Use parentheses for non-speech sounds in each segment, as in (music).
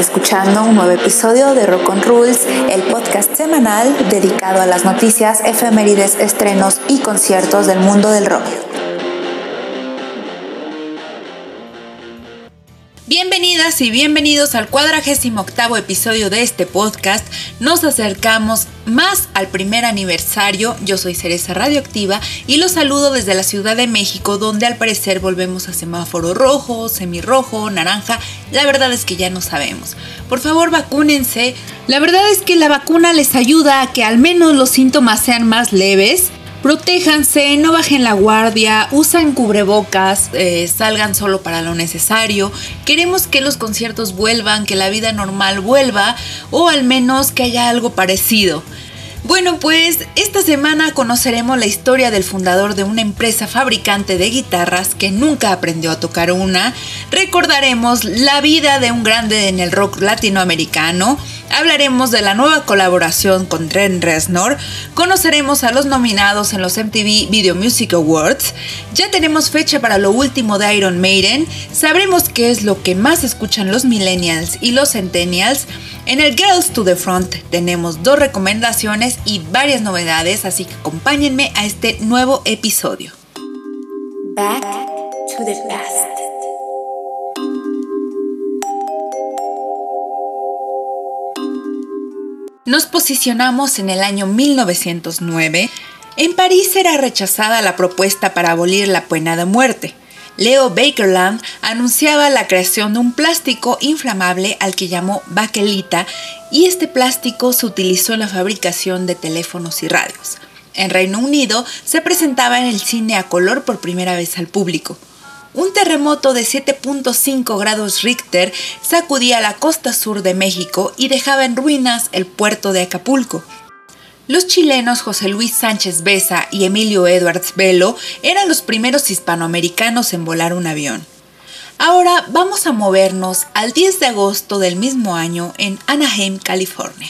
escuchando un nuevo episodio de Rock on Rules, el podcast semanal dedicado a las noticias, efemérides, estrenos y conciertos del mundo del rock. Bienvenidas y bienvenidos al cuadragésimo octavo episodio de este podcast. Nos acercamos más al primer aniversario. Yo soy Cereza Radioactiva y los saludo desde la Ciudad de México, donde al parecer volvemos a semáforo rojo, semirrojo, naranja. La verdad es que ya no sabemos. Por favor, vacúnense. La verdad es que la vacuna les ayuda a que al menos los síntomas sean más leves Protéjanse, no bajen la guardia, usen cubrebocas, eh, salgan solo para lo necesario. Queremos que los conciertos vuelvan, que la vida normal vuelva o al menos que haya algo parecido. Bueno, pues esta semana conoceremos la historia del fundador de una empresa fabricante de guitarras que nunca aprendió a tocar una. Recordaremos la vida de un grande en el rock latinoamericano Hablaremos de la nueva colaboración con Trent Reznor, conoceremos a los nominados en los MTV Video Music Awards, ya tenemos fecha para lo último de Iron Maiden, sabremos qué es lo que más escuchan los millennials y los centennials. En el Girls to the Front tenemos dos recomendaciones y varias novedades, así que acompáñenme a este nuevo episodio. Back to the past. Nos posicionamos en el año 1909. En París era rechazada la propuesta para abolir la pena de muerte. Leo Bakerland anunciaba la creación de un plástico inflamable al que llamó baquelita y este plástico se utilizó en la fabricación de teléfonos y radios. En Reino Unido se presentaba en el cine a color por primera vez al público. Un terremoto de 7.5 grados Richter sacudía la costa sur de México y dejaba en ruinas el puerto de Acapulco. Los chilenos José Luis Sánchez Besa y Emilio Edwards Velo eran los primeros hispanoamericanos en volar un avión. Ahora vamos a movernos al 10 de agosto del mismo año en Anaheim, California.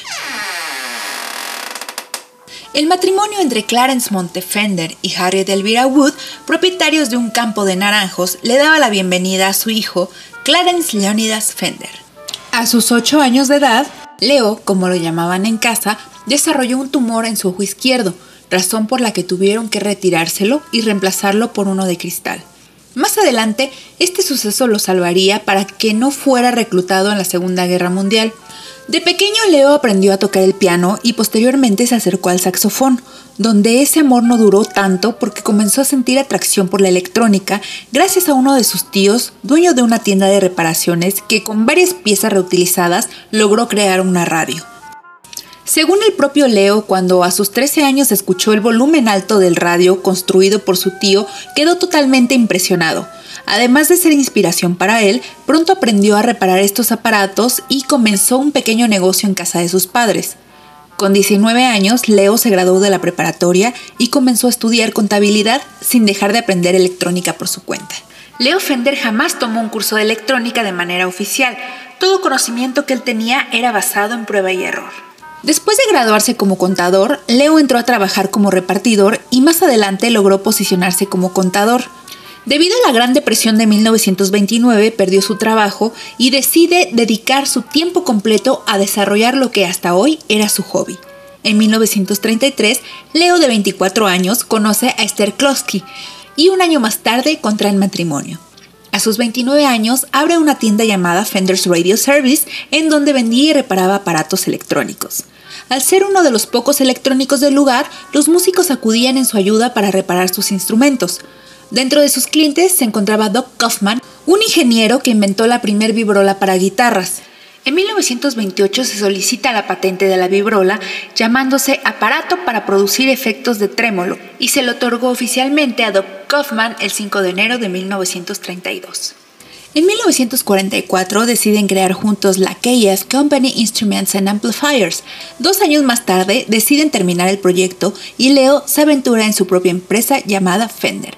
El matrimonio entre Clarence Montefender y Harriet Elvira Wood, propietarios de un campo de naranjos, le daba la bienvenida a su hijo, Clarence Leonidas Fender. A sus 8 años de edad, Leo, como lo llamaban en casa, desarrolló un tumor en su ojo izquierdo, razón por la que tuvieron que retirárselo y reemplazarlo por uno de cristal. Más adelante, este suceso lo salvaría para que no fuera reclutado en la Segunda Guerra Mundial. De pequeño Leo aprendió a tocar el piano y posteriormente se acercó al saxofón, donde ese amor no duró tanto porque comenzó a sentir atracción por la electrónica gracias a uno de sus tíos, dueño de una tienda de reparaciones que con varias piezas reutilizadas logró crear una radio. Según el propio Leo, cuando a sus 13 años escuchó el volumen alto del radio construido por su tío, quedó totalmente impresionado. Además de ser inspiración para él, pronto aprendió a reparar estos aparatos y comenzó un pequeño negocio en casa de sus padres. Con 19 años, Leo se graduó de la preparatoria y comenzó a estudiar contabilidad sin dejar de aprender electrónica por su cuenta. Leo Fender jamás tomó un curso de electrónica de manera oficial. Todo conocimiento que él tenía era basado en prueba y error. Después de graduarse como contador, Leo entró a trabajar como repartidor y más adelante logró posicionarse como contador. Debido a la Gran Depresión de 1929, perdió su trabajo y decide dedicar su tiempo completo a desarrollar lo que hasta hoy era su hobby. En 1933, Leo de 24 años conoce a Esther Klosky y un año más tarde contraen matrimonio. A sus 29 años abre una tienda llamada Fender's Radio Service en donde vendía y reparaba aparatos electrónicos. Al ser uno de los pocos electrónicos del lugar, los músicos acudían en su ayuda para reparar sus instrumentos. Dentro de sus clientes se encontraba Doc Kaufman, un ingeniero que inventó la primer vibrola para guitarras. En 1928 se solicita la patente de la vibrola llamándose aparato para producir efectos de trémolo y se le otorgó oficialmente a Doc Kaufman el 5 de enero de 1932. En 1944 deciden crear juntos la KF Company Instruments and Amplifiers. Dos años más tarde deciden terminar el proyecto y Leo se aventura en su propia empresa llamada Fender.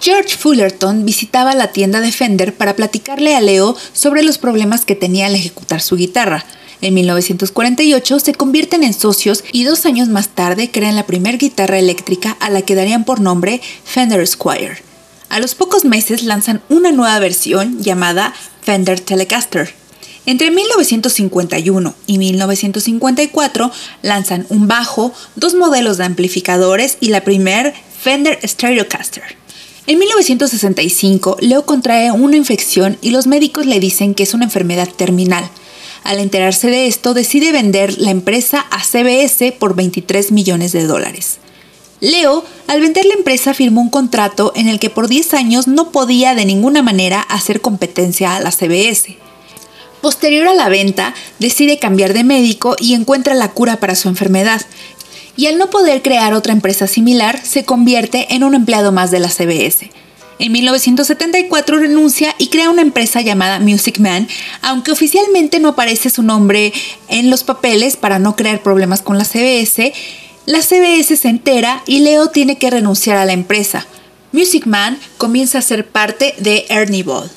George Fullerton visitaba la tienda de Fender para platicarle a Leo sobre los problemas que tenía al ejecutar su guitarra. En 1948 se convierten en socios y dos años más tarde crean la primera guitarra eléctrica a la que darían por nombre Fender Squire. A los pocos meses lanzan una nueva versión llamada Fender Telecaster. Entre 1951 y 1954 lanzan un bajo, dos modelos de amplificadores y la primer Fender Stratocaster. En 1965, Leo contrae una infección y los médicos le dicen que es una enfermedad terminal. Al enterarse de esto, decide vender la empresa a CBS por 23 millones de dólares. Leo, al vender la empresa, firmó un contrato en el que por 10 años no podía de ninguna manera hacer competencia a la CBS. Posterior a la venta, decide cambiar de médico y encuentra la cura para su enfermedad. Y al no poder crear otra empresa similar, se convierte en un empleado más de la CBS. En 1974 renuncia y crea una empresa llamada Music Man, aunque oficialmente no aparece su nombre en los papeles para no crear problemas con la CBS. La CBS se entera y Leo tiene que renunciar a la empresa. Music Man comienza a ser parte de Ernie Ball.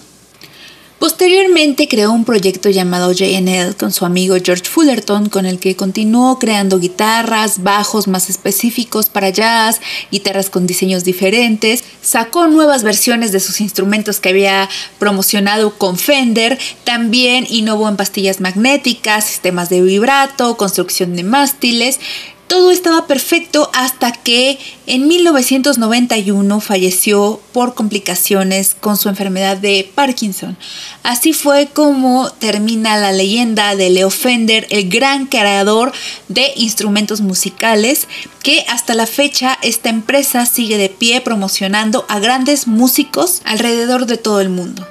Posteriormente creó un proyecto llamado JNL con su amigo George Fullerton, con el que continuó creando guitarras, bajos más específicos para jazz, guitarras con diseños diferentes, sacó nuevas versiones de sus instrumentos que había promocionado con Fender, también innovó en pastillas magnéticas, sistemas de vibrato, construcción de mástiles, todo estaba perfecto hasta que en 1991 falleció por complicaciones con su enfermedad de Parkinson. Así fue como termina la leyenda de Leo Fender, el gran creador de instrumentos musicales, que hasta la fecha esta empresa sigue de pie promocionando a grandes músicos alrededor de todo el mundo.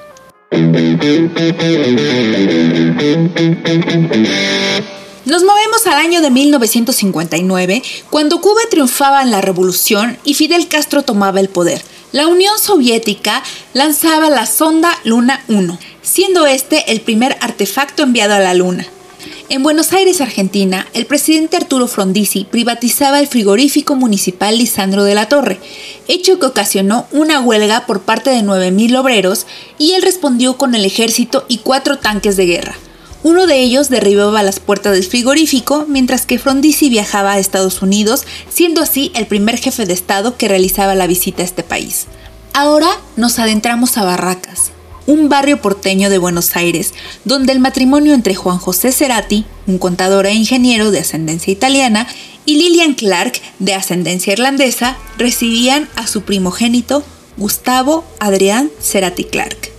Nos movemos al año de 1959, cuando Cuba triunfaba en la revolución y Fidel Castro tomaba el poder. La Unión Soviética lanzaba la sonda Luna 1, siendo este el primer artefacto enviado a la Luna. En Buenos Aires, Argentina, el presidente Arturo Frondizi privatizaba el frigorífico municipal Lisandro de la Torre, hecho que ocasionó una huelga por parte de 9.000 obreros y él respondió con el ejército y cuatro tanques de guerra. Uno de ellos derribaba las puertas del frigorífico, mientras que Frondizi viajaba a Estados Unidos, siendo así el primer jefe de Estado que realizaba la visita a este país. Ahora nos adentramos a Barracas, un barrio porteño de Buenos Aires, donde el matrimonio entre Juan José Cerati, un contador e ingeniero de ascendencia italiana, y Lillian Clark, de ascendencia irlandesa, recibían a su primogénito, Gustavo Adrián Cerati Clark.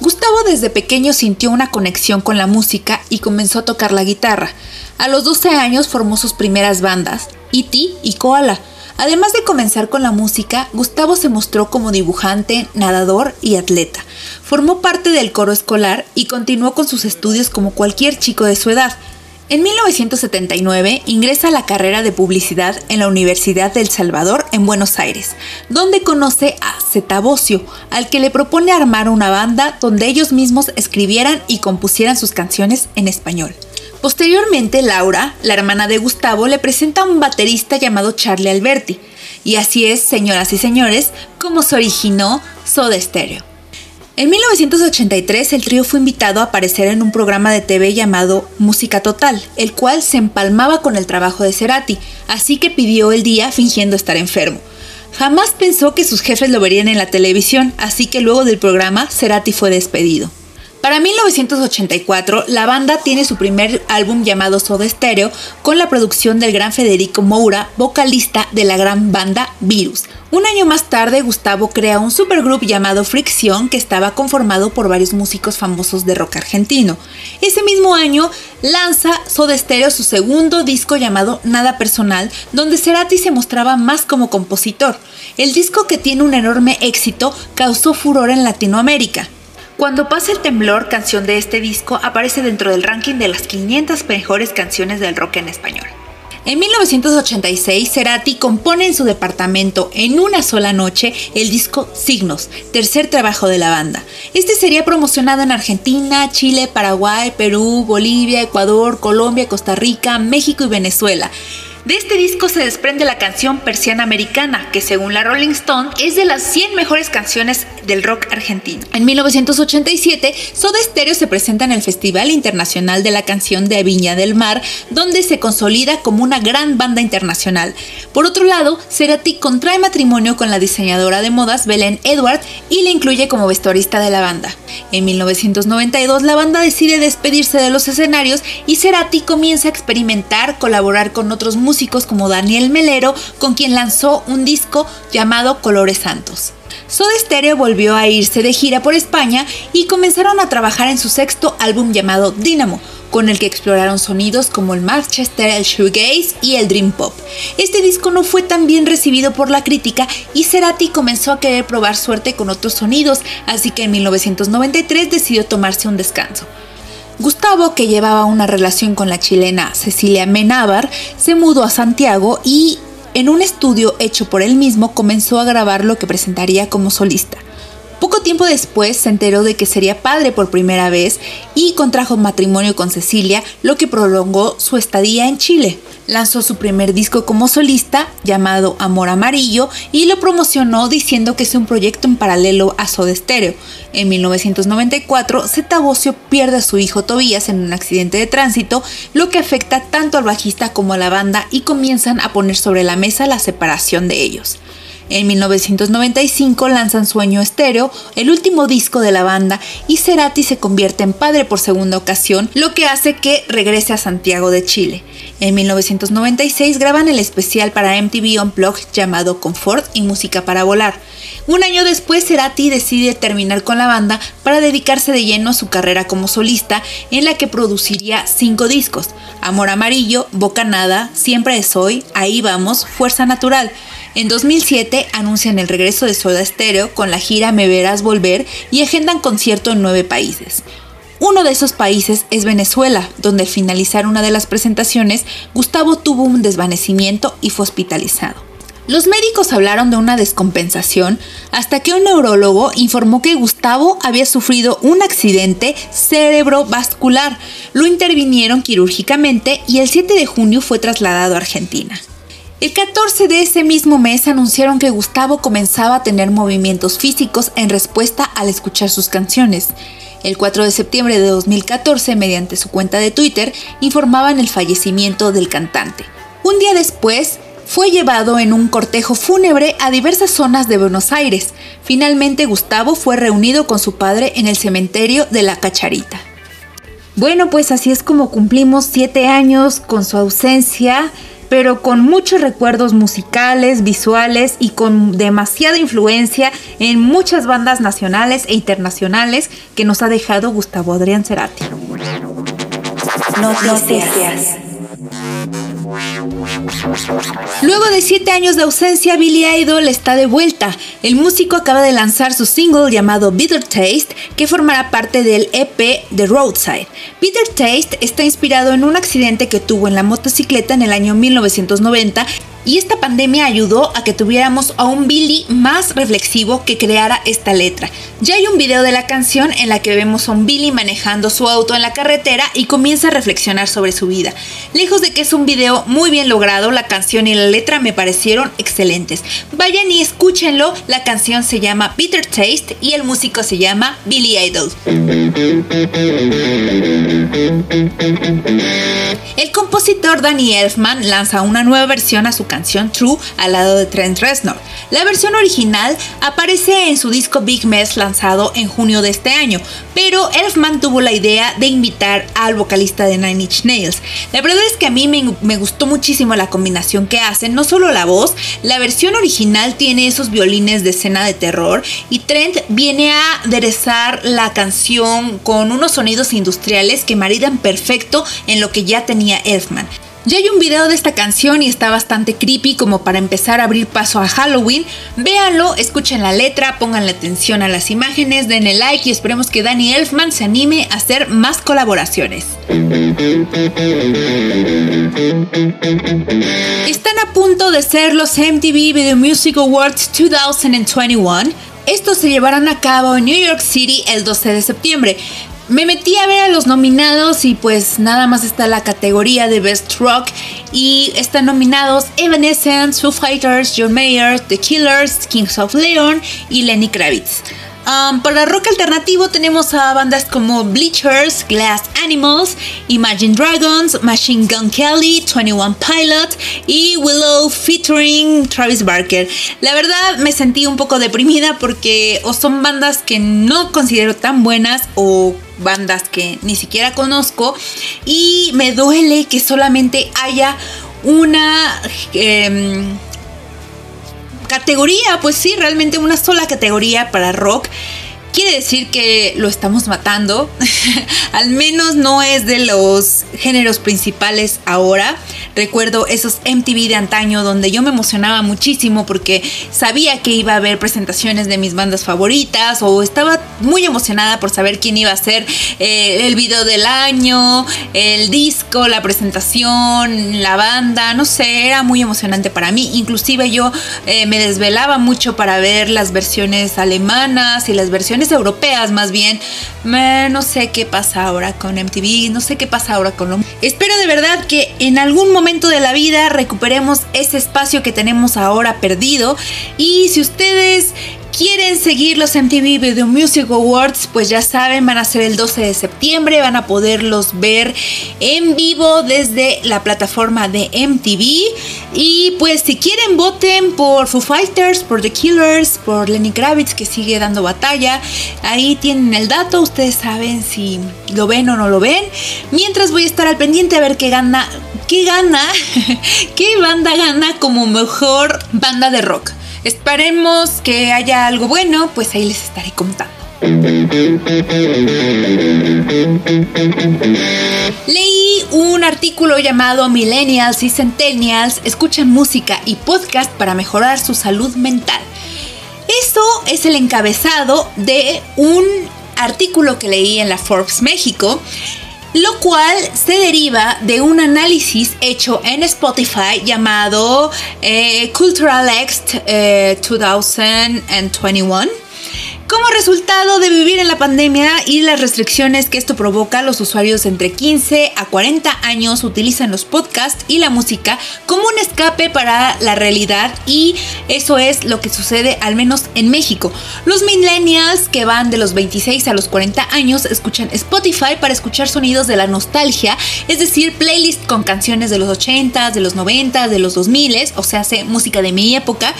Gustavo desde pequeño sintió una conexión con la música y comenzó a tocar la guitarra. A los 12 años formó sus primeras bandas, E.T. y Koala. Además de comenzar con la música, Gustavo se mostró como dibujante, nadador y atleta. Formó parte del coro escolar y continuó con sus estudios como cualquier chico de su edad. En 1979 ingresa a la carrera de publicidad en la Universidad del Salvador en Buenos Aires, donde conoce a Zeta al que le propone armar una banda donde ellos mismos escribieran y compusieran sus canciones en español. Posteriormente, Laura, la hermana de Gustavo, le presenta a un baterista llamado Charlie Alberti, y así es, señoras y señores, como se originó Soda Stereo. En 1983 el trío fue invitado a aparecer en un programa de TV llamado Música Total, el cual se empalmaba con el trabajo de Cerati, así que pidió el día fingiendo estar enfermo. Jamás pensó que sus jefes lo verían en la televisión, así que luego del programa Cerati fue despedido. Para 1984, la banda tiene su primer álbum llamado Soda Stereo con la producción del gran Federico Moura, vocalista de la gran banda Virus. Un año más tarde, Gustavo crea un supergroup llamado Fricción que estaba conformado por varios músicos famosos de rock argentino. Ese mismo año lanza Soda Stereo su segundo disco llamado Nada Personal, donde Cerati se mostraba más como compositor. El disco que tiene un enorme éxito causó furor en Latinoamérica. Cuando pasa el temblor, canción de este disco, aparece dentro del ranking de las 500 mejores canciones del rock en español. En 1986, Cerati compone en su departamento en una sola noche el disco Signos, tercer trabajo de la banda. Este sería promocionado en Argentina, Chile, Paraguay, Perú, Bolivia, Ecuador, Colombia, Costa Rica, México y Venezuela. De este disco se desprende la canción Persiana Americana, que según la Rolling Stone es de las 100 mejores canciones del rock argentino. En 1987, Soda Stereo se presenta en el Festival Internacional de la Canción de Viña del Mar, donde se consolida como una gran banda internacional. Por otro lado, Cerati contrae matrimonio con la diseñadora de modas Belén Edward y le incluye como vestuarista de la banda. En 1992, la banda decide despedirse de los escenarios y Cerati comienza a experimentar, colaborar con otros músicos como Daniel Melero, con quien lanzó un disco llamado Colores Santos. Soda Stereo volvió a irse de gira por España y comenzaron a trabajar en su sexto álbum llamado Dynamo, con el que exploraron sonidos como el Manchester, el shoegaze y el dream pop. Este disco no fue tan bien recibido por la crítica y Cerati comenzó a querer probar suerte con otros sonidos, así que en 1993 decidió tomarse un descanso. Gustavo, que llevaba una relación con la chilena Cecilia Menábar, se mudó a Santiago y en un estudio hecho por él mismo comenzó a grabar lo que presentaría como solista. Poco tiempo después se enteró de que sería padre por primera vez y contrajo matrimonio con Cecilia, lo que prolongó su estadía en Chile. Lanzó su primer disco como solista, llamado Amor Amarillo, y lo promocionó diciendo que es un proyecto en paralelo a Soda Stereo. En 1994, Zeta Bosio pierde a su hijo Tobías en un accidente de tránsito, lo que afecta tanto al bajista como a la banda y comienzan a poner sobre la mesa la separación de ellos. En 1995 lanzan Sueño Estéreo, el último disco de la banda, y Cerati se convierte en padre por segunda ocasión, lo que hace que regrese a Santiago de Chile. En 1996 graban el especial para MTV Unplugged llamado Confort y Música para Volar. Un año después, Cerati decide terminar con la banda para dedicarse de lleno a su carrera como solista, en la que produciría cinco discos: Amor Amarillo, Bocanada, Siempre es Hoy, Ahí Vamos, Fuerza Natural. En 2007 anuncian el regreso de Soda Stereo con la gira Me Verás Volver y agendan concierto en nueve países. Uno de esos países es Venezuela, donde al finalizar una de las presentaciones, Gustavo tuvo un desvanecimiento y fue hospitalizado. Los médicos hablaron de una descompensación hasta que un neurólogo informó que Gustavo había sufrido un accidente cerebrovascular. Lo intervinieron quirúrgicamente y el 7 de junio fue trasladado a Argentina. El 14 de ese mismo mes anunciaron que Gustavo comenzaba a tener movimientos físicos en respuesta al escuchar sus canciones. El 4 de septiembre de 2014, mediante su cuenta de Twitter, informaban el fallecimiento del cantante. Un día después, fue llevado en un cortejo fúnebre a diversas zonas de Buenos Aires. Finalmente, Gustavo fue reunido con su padre en el cementerio de la Cacharita. Bueno, pues así es como cumplimos siete años con su ausencia pero con muchos recuerdos musicales, visuales y con demasiada influencia en muchas bandas nacionales e internacionales que nos ha dejado Gustavo Adrián Cerati. Noticias. Luego de siete años de ausencia, Billy Idol está de vuelta. El músico acaba de lanzar su single llamado Bitter Taste, que formará parte del EP The Roadside. Bitter Taste está inspirado en un accidente que tuvo en la motocicleta en el año 1990 y esta pandemia ayudó a que tuviéramos a un Billy más reflexivo que creara esta letra. Ya hay un video de la canción en la que vemos a un Billy manejando su auto en la carretera y comienza a reflexionar sobre su vida. Lejos de que es un video muy bien logrado, la canción y la letra me parecieron excelentes. Vayan y escúchenlo, la canción se llama Peter Taste y el músico se llama Billy Idol. El compositor Danny Elfman lanza una nueva versión a su canción True al lado de Trent Reznor. La versión original aparece en su disco Big Mess lanzado en junio de este año, pero Elfman tuvo la idea de invitar al vocalista de Nine Inch Nails. La verdad es que a mí me, me gustó muchísimo la combinación que hacen, no solo la voz, la versión original tiene esos violines de escena de terror y Trent viene a aderezar la canción con unos sonidos industriales que maridan perfecto en lo que ya tenía Elfman. Ya hay un video de esta canción y está bastante creepy como para empezar a abrir paso a Halloween. Véanlo, escuchen la letra, pónganle atención a las imágenes, denle like y esperemos que Danny Elfman se anime a hacer más colaboraciones. Están a punto de ser los MTV Video Music Awards 2021. Estos se llevarán a cabo en New York City el 12 de septiembre. Me metí a ver a los nominados y pues nada más está la categoría de Best Rock y están nominados Evanescence, Foo Fighters, John Mayer, The Killers, Kings of Leon y Lenny Kravitz. Um, para rock alternativo tenemos a bandas como Bleachers, Glass Animals, Imagine Dragons, Machine Gun Kelly, 21 Pilot y Willow featuring Travis Barker. La verdad me sentí un poco deprimida porque o son bandas que no considero tan buenas o bandas que ni siquiera conozco y me duele que solamente haya una... Em, categoría, pues sí, realmente una sola categoría para rock quiere decir que lo estamos matando. (laughs) Al menos no es de los géneros principales ahora. Recuerdo esos MTV de antaño donde yo me emocionaba muchísimo porque sabía que iba a haber presentaciones de mis bandas favoritas o estaba muy emocionada por saber quién iba a ser eh, el video del año, el disco, la presentación, la banda, no sé, era muy emocionante para mí. Inclusive yo eh, me desvelaba mucho para ver las versiones alemanas y las versiones europeas más bien. no sé qué pasa ahora con MTV, no sé qué pasa ahora con lo... Espero de verdad que en algún momento de la vida recuperemos ese espacio que tenemos ahora perdido. Y si ustedes quieren seguir los MTV Video Music Awards, pues ya saben, van a ser el 12 de septiembre, van a poderlos ver en vivo desde la plataforma de MTV. Y pues si quieren, voten por Foo Fighters, por The Killers, por Lenny Kravitz, que sigue dando batalla. Ahí tienen el dato, ustedes saben si lo ven o no lo ven. Mientras voy a estar al pendiente a ver qué gana, qué gana, (laughs) qué banda gana como mejor banda de rock. Esperemos que haya algo bueno, pues ahí les estaré contando. Leí un artículo llamado Millennials y Centennials escuchan música y podcast para mejorar su salud mental. Eso es el encabezado de un artículo que leí en la Forbes México lo cual se deriva de un análisis hecho en Spotify llamado eh, Cultural X 2021 eh, como resultado de vivir en la pandemia y las restricciones que esto provoca, los usuarios entre 15 a 40 años utilizan los podcasts y la música como un escape para la realidad y eso es lo que sucede al menos en México. Los millennials que van de los 26 a los 40 años escuchan Spotify para escuchar sonidos de la nostalgia, es decir, playlist con canciones de los 80, de los 90, de los 2000, o sea, hace música de mi época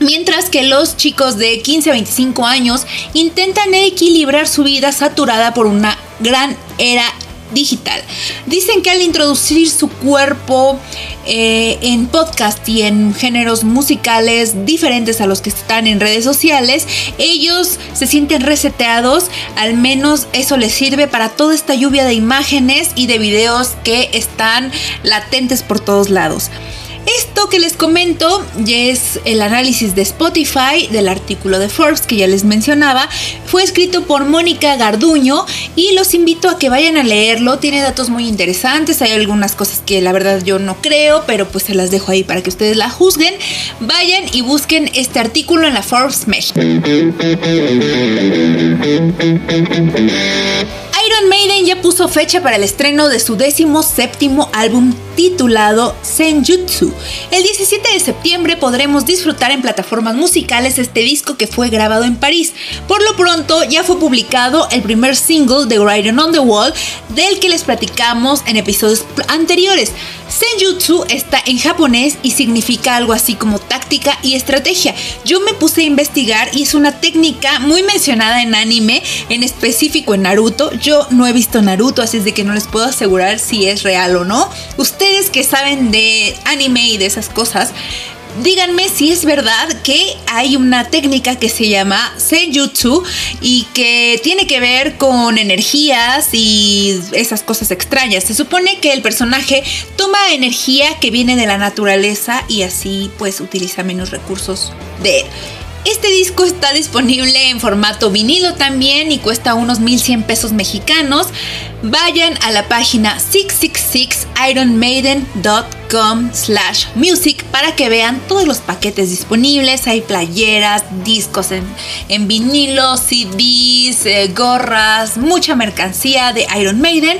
Mientras que los chicos de 15 a 25 años intentan equilibrar su vida saturada por una gran era digital. Dicen que al introducir su cuerpo eh, en podcast y en géneros musicales diferentes a los que están en redes sociales, ellos se sienten reseteados, al menos eso les sirve para toda esta lluvia de imágenes y de videos que están latentes por todos lados. Esto que les comento ya es el análisis de Spotify del artículo de Forbes que ya les mencionaba. Fue escrito por Mónica Garduño y los invito a que vayan a leerlo. Tiene datos muy interesantes. Hay algunas cosas que la verdad yo no creo, pero pues se las dejo ahí para que ustedes la juzguen. Vayan y busquen este artículo en la Forbes México. Iron Maiden ya puso fecha para el estreno de su décimo séptimo álbum titulado Senjutsu. El 17 de septiembre podremos disfrutar en plataformas musicales este disco que fue grabado en París. Por lo pronto ya fue publicado el primer single de Writing on the Wall del que les platicamos en episodios anteriores. Senjutsu está en japonés y significa algo así como táctica y estrategia. Yo me puse a investigar y es una técnica muy mencionada en anime, en específico en Naruto. Yo no he visto Naruto, así es de que no les puedo asegurar si es real o no. Ustedes que saben de anime y de esas cosas, díganme si es verdad que hay una técnica que se llama Senjutsu y que tiene que ver con energías y esas cosas extrañas. Se supone que el personaje toma energía que viene de la naturaleza y así pues utiliza menos recursos de él. Este disco está disponible en formato vinilo también y cuesta unos 1100 pesos mexicanos. Vayan a la página 666 ironmaiden.com slash music para que vean todos los paquetes disponibles. Hay playeras, discos en, en vinilo, CDs, eh, gorras, mucha mercancía de Iron Maiden.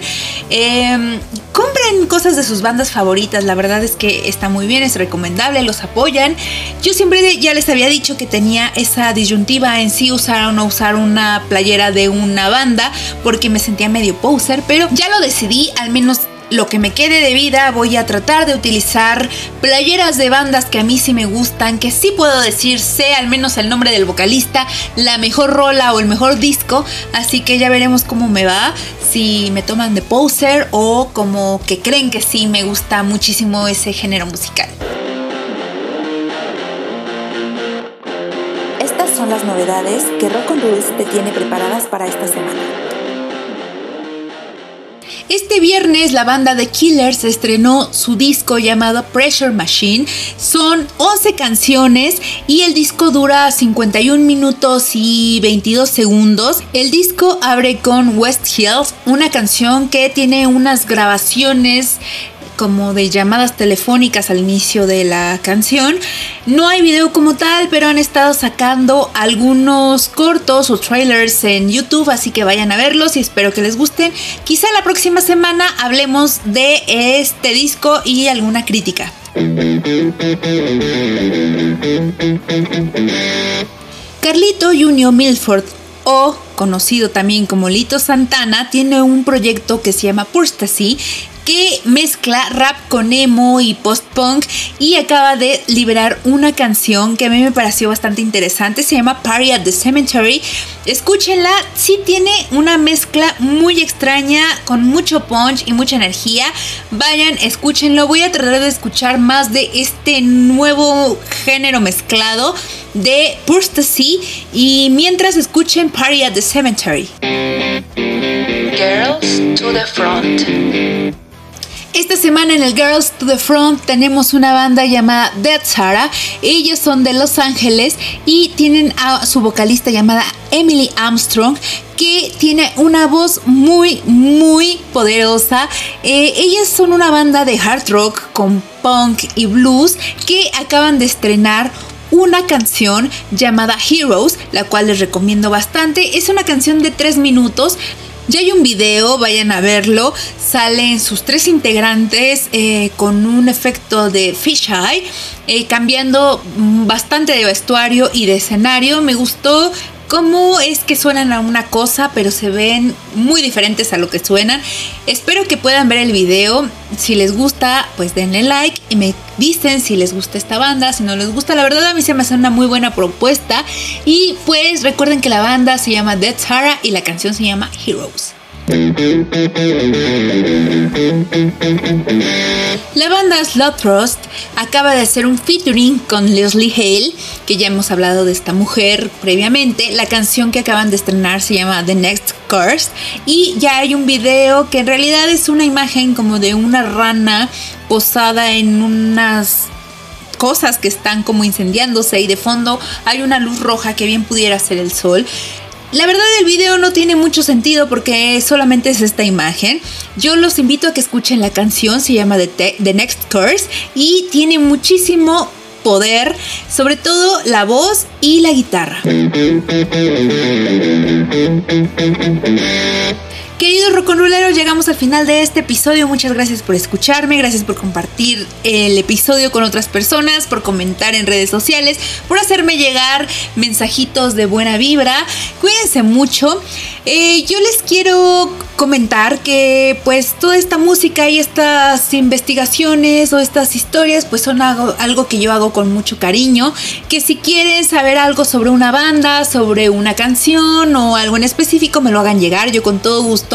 Em, compren cosas de sus bandas favoritas, la verdad es que está muy bien, es recomendable, los apoyan. Yo siempre ya les había dicho que tenía esa disyuntiva en sí usar o no usar una playera de una banda porque me sentía medio poser, pero ya lo decidí, al menos lo que me quede de vida voy a tratar de utilizar playeras de bandas que a mí sí me gustan, que sí puedo decir sé al menos el nombre del vocalista, la mejor rola o el mejor disco, así que ya veremos cómo me va, si me toman de poser o como que creen que sí me gusta muchísimo ese género musical. Estas son las novedades que Rock on te tiene preparadas para esta semana. Este viernes la banda The Killers estrenó su disco llamado Pressure Machine. Son 11 canciones y el disco dura 51 minutos y 22 segundos. El disco abre con West Hills, una canción que tiene unas grabaciones como de llamadas telefónicas al inicio de la canción. No hay video como tal, pero han estado sacando algunos cortos o trailers en YouTube, así que vayan a verlos y espero que les gusten. Quizá la próxima semana hablemos de este disco y alguna crítica. Carlito Junior Milford o conocido también como Lito Santana, tiene un proyecto que se llama Purstasy que mezcla rap con emo y post-punk y acaba de liberar una canción que a mí me pareció bastante interesante, se llama Party at the Cemetery. Escúchenla, sí tiene una mezcla muy extraña con mucho punch y mucha energía. Vayan, escúchenlo, voy a tratar de escuchar más de este nuevo género mezclado de Purstasy y mientras escuchen Party at the Cemetery. Girls to the front. Esta semana en el Girls to the Front tenemos una banda llamada Dead Sarah. Ellos son de Los Ángeles y tienen a su vocalista llamada Emily Armstrong que tiene una voz muy muy poderosa. Eh, ellas son una banda de hard rock con punk y blues que acaban de estrenar una canción llamada Heroes, la cual les recomiendo bastante. Es una canción de 3 minutos. Ya hay un video, vayan a verlo. Salen sus tres integrantes eh, con un efecto de fisheye, eh, cambiando bastante de vestuario y de escenario. Me gustó cómo es que suenan a una cosa, pero se ven muy diferentes a lo que suenan. Espero que puedan ver el video. Si les gusta, pues denle like y me dicen si les gusta esta banda. Si no les gusta, la verdad a mí se me hace una muy buena propuesta. Y pues recuerden que la banda se llama Dead Sarah y la canción se llama Heroes. La banda Slot Trust acaba de hacer un featuring con Leslie Hale, que ya hemos hablado de esta mujer previamente. La canción que acaban de estrenar se llama The Next Curse y ya hay un video que en realidad es una imagen como de una rana posada en unas cosas que están como incendiándose y de fondo hay una luz roja que bien pudiera ser el sol. La verdad el video no tiene mucho sentido porque solamente es esta imagen. Yo los invito a que escuchen la canción, se llama The, The Next Curse y tiene muchísimo poder, sobre todo la voz y la guitarra. Queridos roconruleros, llegamos al final de este episodio. Muchas gracias por escucharme, gracias por compartir el episodio con otras personas, por comentar en redes sociales, por hacerme llegar mensajitos de buena vibra. Cuídense mucho. Eh, yo les quiero comentar que pues toda esta música y estas investigaciones o estas historias pues son algo, algo, que yo hago con mucho cariño, que si quieren saber algo sobre una banda, sobre una canción o algo en específico me lo hagan llegar, yo con todo gusto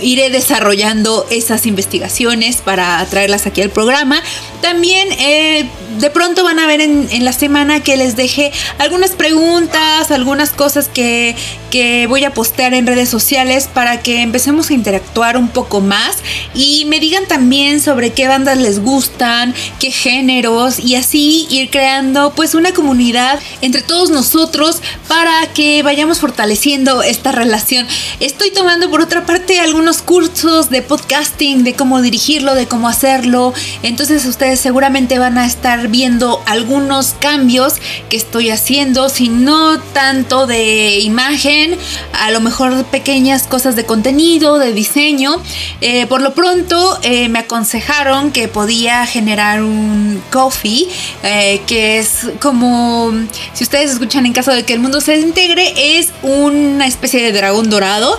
iré desarrollando esas investigaciones para traerlas aquí al programa. También eh, de pronto van a ver en, la semana que les dejé algunas preguntas, algunas cosas que, que voy a postear en redes sociales para que empecemos a interactuar un poco más y me digan también sobre qué bandas les gustan, qué géneros y así ir creando pues una comunidad entre todos nosotros para que vayamos fortaleciendo esta relación. Estoy tomando por otra parte algunos cursos de podcasting, de cómo dirigirlo, de cómo hacerlo. Entonces ustedes seguramente van a estar viendo algunos cambios que estoy haciendo, si no tanto de imagen, a lo mejor pequeñas cosas de contenido, de diseño. Eh, por lo pronto eh, me aconsejaron que podía generar un coffee, eh, que es como, si ustedes escuchan en caso de que el mundo se integre, es una especie de dragón dorado.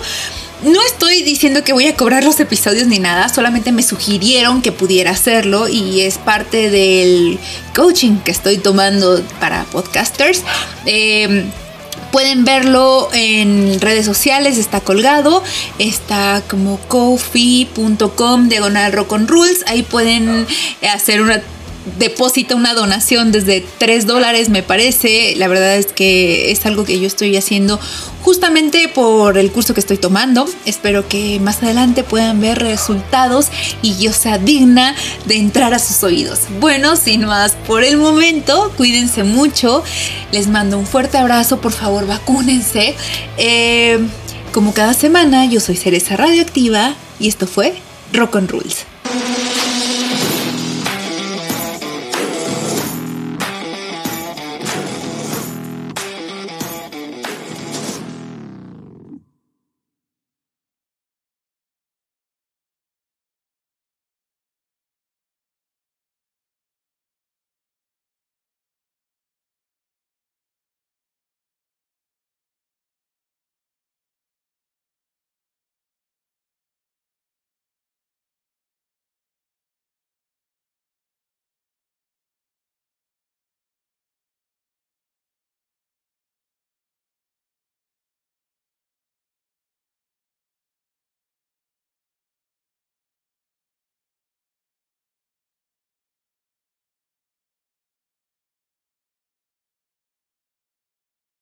No estoy diciendo que voy a cobrar los episodios ni nada, solamente me sugirieron que pudiera hacerlo y es parte del coaching que estoy tomando para podcasters. Pueden verlo en redes sociales, está colgado, está como kofi.com diagonal rock on rules, ahí pueden hacer una deposita una donación desde 3 dólares, me parece. La verdad es que es algo que yo estoy haciendo justamente por el curso que estoy tomando. Espero que más adelante puedan ver resultados y yo sea digna de entrar a sus oídos. Bueno, sin más por el momento, cuídense mucho. Les mando un fuerte abrazo, por favor, vacúnense. Eh, como cada semana, yo soy Cereza Radioactiva y esto fue Rock on Rules.